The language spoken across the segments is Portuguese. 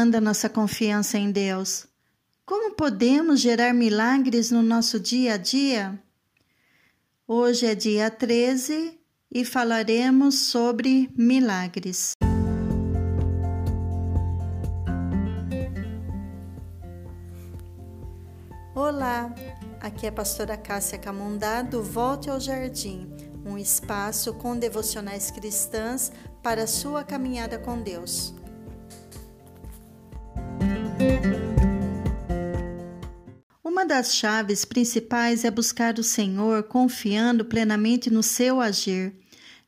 anda nossa confiança em Deus? Como podemos gerar milagres no nosso dia a dia? Hoje é dia 13 e falaremos sobre milagres. Olá, aqui é a pastora Cássia Camundá do Volte ao Jardim, um espaço com devocionais cristãs para a sua caminhada com Deus. Uma das chaves principais é buscar o Senhor confiando plenamente no seu agir.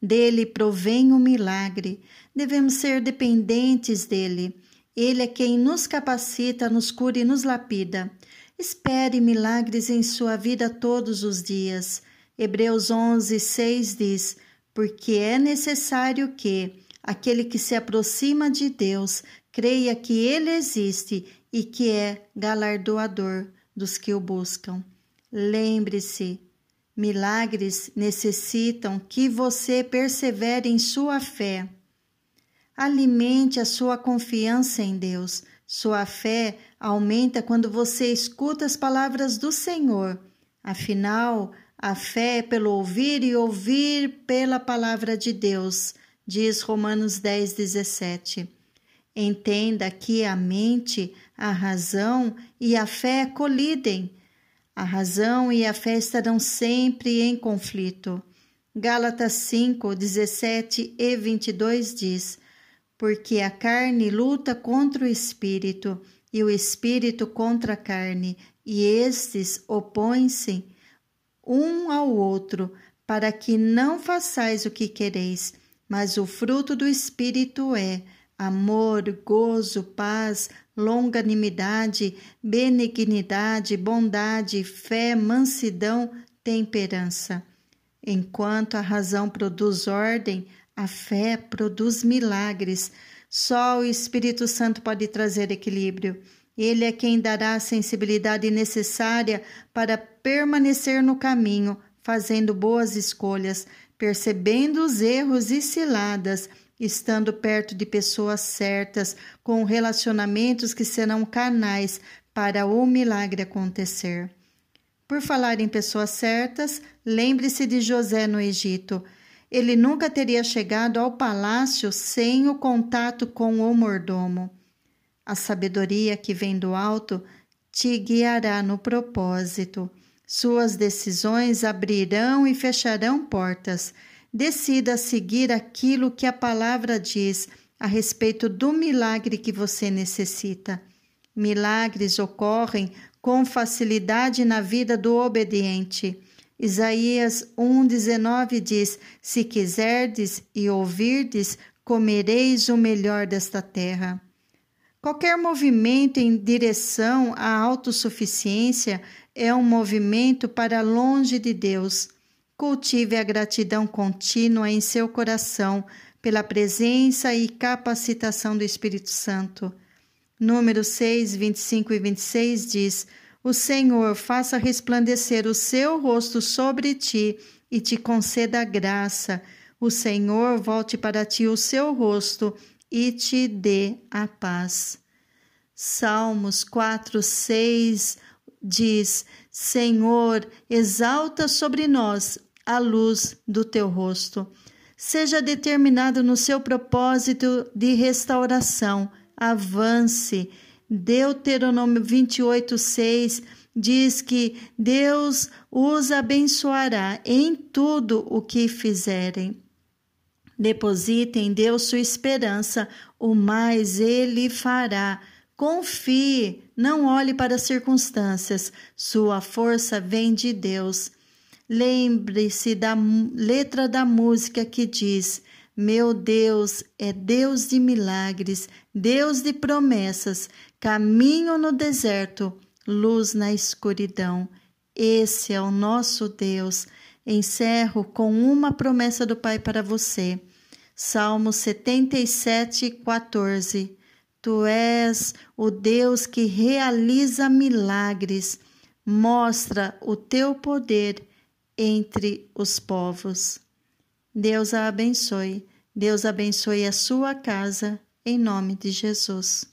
Dele provém o milagre. Devemos ser dependentes dele. Ele é quem nos capacita, nos cura e nos lapida. Espere milagres em sua vida todos os dias. Hebreus 11, 6 diz: Porque é necessário que aquele que se aproxima de Deus creia que ele existe e que é galardoador dos que o buscam. Lembre-se, milagres necessitam que você persevere em sua fé. Alimente a sua confiança em Deus. Sua fé aumenta quando você escuta as palavras do Senhor. Afinal, a fé é pelo ouvir e ouvir pela palavra de Deus, diz Romanos 10, 17. Entenda que a mente, a razão e a fé colidem. A razão e a fé estarão sempre em conflito. Gálatas 5, 17 e 22 diz: Porque a carne luta contra o espírito, e o espírito contra a carne, e estes opõem-se um ao outro, para que não façais o que quereis. Mas o fruto do espírito é amor, gozo, paz, longanimidade, benignidade, bondade, fé, mansidão, temperança. Enquanto a razão produz ordem, a fé produz milagres. Só o Espírito Santo pode trazer equilíbrio. Ele é quem dará a sensibilidade necessária para permanecer no caminho, fazendo boas escolhas, percebendo os erros e ciladas estando perto de pessoas certas, com relacionamentos que serão canais para o milagre acontecer. Por falar em pessoas certas, lembre-se de José no Egito. Ele nunca teria chegado ao palácio sem o contato com o mordomo. A sabedoria que vem do alto te guiará no propósito. Suas decisões abrirão e fecharão portas Decida seguir aquilo que a palavra diz a respeito do milagre que você necessita. Milagres ocorrem com facilidade na vida do obediente. Isaías 1,19 diz: Se quiserdes e ouvirdes, comereis o melhor desta terra. Qualquer movimento em direção à autossuficiência é um movimento para longe de Deus. Cultive a gratidão contínua em seu coração pela presença e capacitação do Espírito Santo. Número 6, 25 e 26 diz: O Senhor faça resplandecer o seu rosto sobre ti e te conceda graça. O Senhor volte para ti o seu rosto e te dê a paz. Salmos 4, 6 diz: Senhor, exalta sobre nós a luz do teu rosto. Seja determinado no seu propósito de restauração. Avance. Deuteronômio 28, 6 diz que Deus os abençoará em tudo o que fizerem. Deposite em Deus sua esperança, o mais Ele fará. Confie, não olhe para as circunstâncias, sua força vem de Deus. Lembre-se da letra da música que diz: Meu Deus é Deus de milagres, Deus de promessas, caminho no deserto, luz na escuridão. Esse é o nosso Deus. Encerro com uma promessa do Pai para você. Salmo 77, 14. Tu és o Deus que realiza milagres, mostra o teu poder entre os povos. Deus a abençoe. Deus abençoe a sua casa, em nome de Jesus.